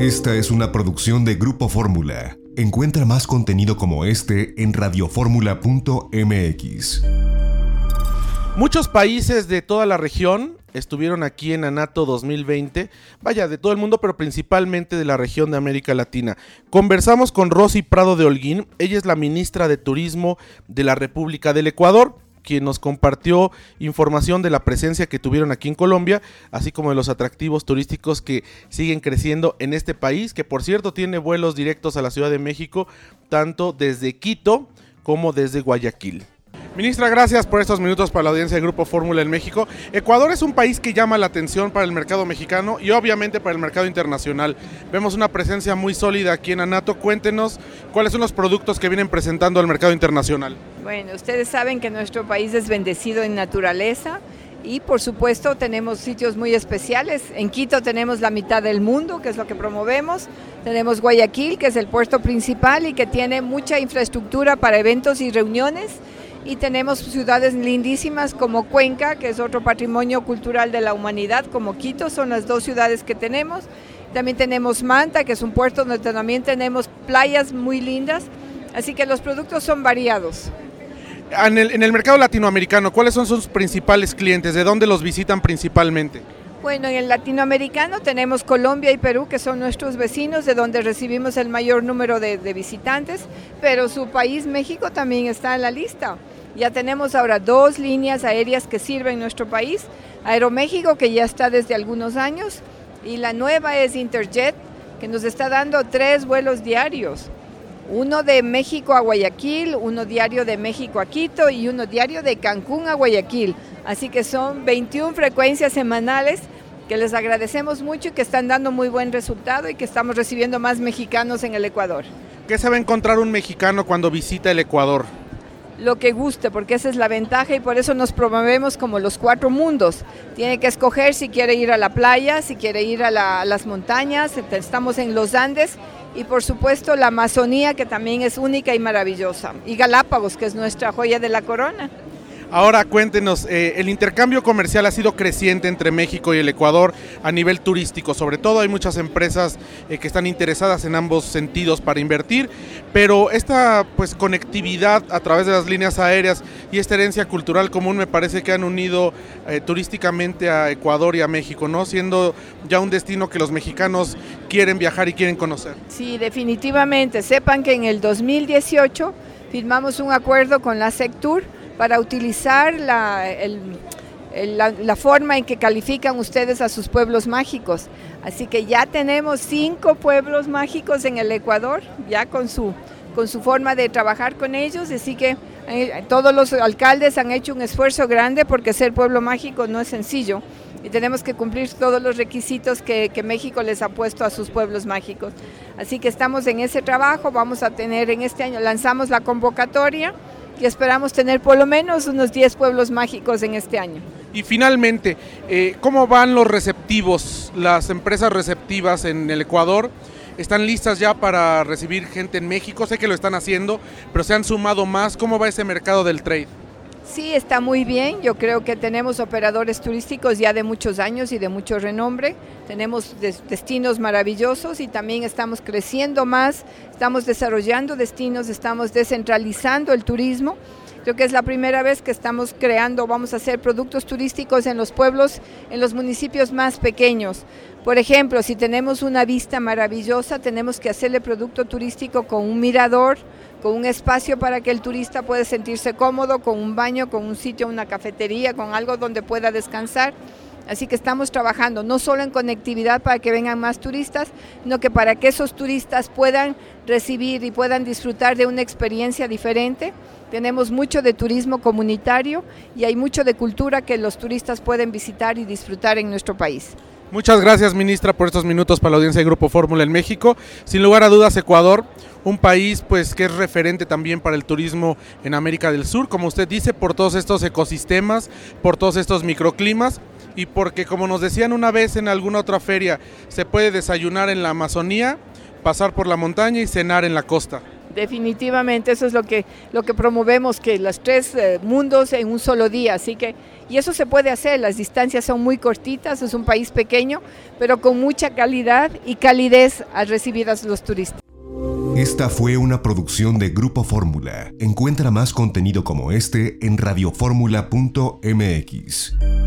Esta es una producción de Grupo Fórmula. Encuentra más contenido como este en radioformula.mx. Muchos países de toda la región estuvieron aquí en Anato 2020, vaya, de todo el mundo, pero principalmente de la región de América Latina. Conversamos con Rosy Prado de Holguín, ella es la ministra de Turismo de la República del Ecuador quien nos compartió información de la presencia que tuvieron aquí en Colombia, así como de los atractivos turísticos que siguen creciendo en este país, que por cierto tiene vuelos directos a la Ciudad de México, tanto desde Quito como desde Guayaquil. Ministra, gracias por estos minutos para la audiencia del Grupo Fórmula en México. Ecuador es un país que llama la atención para el mercado mexicano y obviamente para el mercado internacional. Vemos una presencia muy sólida aquí en Anato. Cuéntenos cuáles son los productos que vienen presentando al mercado internacional. Bueno, ustedes saben que nuestro país es bendecido en naturaleza. Y por supuesto tenemos sitios muy especiales. En Quito tenemos la mitad del mundo, que es lo que promovemos. Tenemos Guayaquil, que es el puerto principal y que tiene mucha infraestructura para eventos y reuniones y tenemos ciudades lindísimas como Cuenca, que es otro patrimonio cultural de la humanidad, como Quito, son las dos ciudades que tenemos. También tenemos Manta, que es un puerto donde también tenemos playas muy lindas, así que los productos son variados. En el, en el mercado latinoamericano, ¿cuáles son sus principales clientes? ¿De dónde los visitan principalmente? Bueno, en el latinoamericano tenemos Colombia y Perú, que son nuestros vecinos, de donde recibimos el mayor número de, de, visitantes, pero su país, México, también está en la lista. Ya tenemos ahora dos líneas aéreas que sirven nuestro país, Aeroméxico, que ya está desde algunos años, y la nueva es Interjet, que nos está dando tres vuelos diarios. Uno de México a Guayaquil, uno diario de México a Quito y uno diario de Cancún a Guayaquil. Así que son 21 frecuencias semanales que les agradecemos mucho y que están dando muy buen resultado y que estamos recibiendo más mexicanos en el Ecuador. ¿Qué se va a encontrar un mexicano cuando visita el Ecuador? Lo que guste, porque esa es la ventaja y por eso nos promovemos como los cuatro mundos. Tiene que escoger si quiere ir a la playa, si quiere ir a, la, las montañas, estamos en los Andes y por supuesto la Amazonía que también es única y maravillosa. Y Galápagos, que es nuestra joya de la corona. Ahora cuéntenos, eh, el intercambio comercial ha sido creciente entre México y el Ecuador a nivel turístico, sobre todo hay muchas empresas eh, que están interesadas en ambos sentidos para invertir, pero esta pues conectividad a través de las líneas aéreas y esta herencia cultural común me parece que han unido eh, turísticamente a Ecuador y a México, ¿no? Siendo ya un destino que los mexicanos quieren viajar y quieren conocer. Sí, definitivamente. Sepan que en el 2018 firmamos un acuerdo con la Sectur para utilizar la, la, forma en que califican ustedes a sus pueblos mágicos. Así que ya tenemos cinco pueblos mágicos en el Ecuador, ya con su, con su forma de trabajar con ellos, así que eh, todos los alcaldes han hecho un esfuerzo grande porque ser pueblo mágico no es sencillo y tenemos que cumplir todos los requisitos que, México les ha puesto a sus pueblos mágicos. Así que estamos en ese trabajo, vamos a tener en este año, lanzamos la convocatoria y esperamos tener por lo menos unos 10 pueblos mágicos en este año. Y finalmente, eh, ¿cómo van los receptivos, las empresas receptivas en el Ecuador? ¿Están listas ya para recibir gente en México? Sé que lo están haciendo, pero se han sumado más. ¿Cómo va ese mercado del trade? Sí, está muy bien. Yo creo que tenemos operadores turísticos ya de muchos años y de mucho renombre. Tenemos destinos maravillosos y también estamos creciendo más, estamos desarrollando destinos, estamos descentralizando el turismo. Creo que es la primera vez que estamos creando, vamos a hacer productos turísticos en los pueblos, en los municipios más pequeños. Por ejemplo, si tenemos una vista maravillosa, tenemos que hacerle producto turístico con un mirador, con un espacio para que el turista pueda sentirse cómodo, con un baño, con un sitio, una cafetería, con algo donde pueda descansar. Así que estamos trabajando no solo en conectividad para que vengan más turistas, sino que para que esos turistas puedan recibir y puedan disfrutar de una experiencia diferente. Tenemos mucho de turismo comunitario y hay mucho de cultura que los turistas pueden visitar y disfrutar en nuestro país. Muchas gracias, ministra, por estos minutos para la audiencia de Grupo Fórmula en México. Sin lugar a dudas, Ecuador, un país pues que es referente también para el turismo en América del Sur, como usted dice, por todos estos ecosistemas, por todos estos microclimas y porque como nos decían una vez en alguna otra feria, se puede desayunar en la Amazonía, pasar por la montaña y cenar en la costa. Definitivamente eso es lo que, lo que promovemos, que los tres eh, mundos en un solo día, así que, y eso se puede hacer, las distancias son muy cortitas, es un país pequeño, pero con mucha calidad y calidez al recibir a los turistas. Esta fue una producción de Grupo Fórmula. Encuentra más contenido como este en radioformula.mx.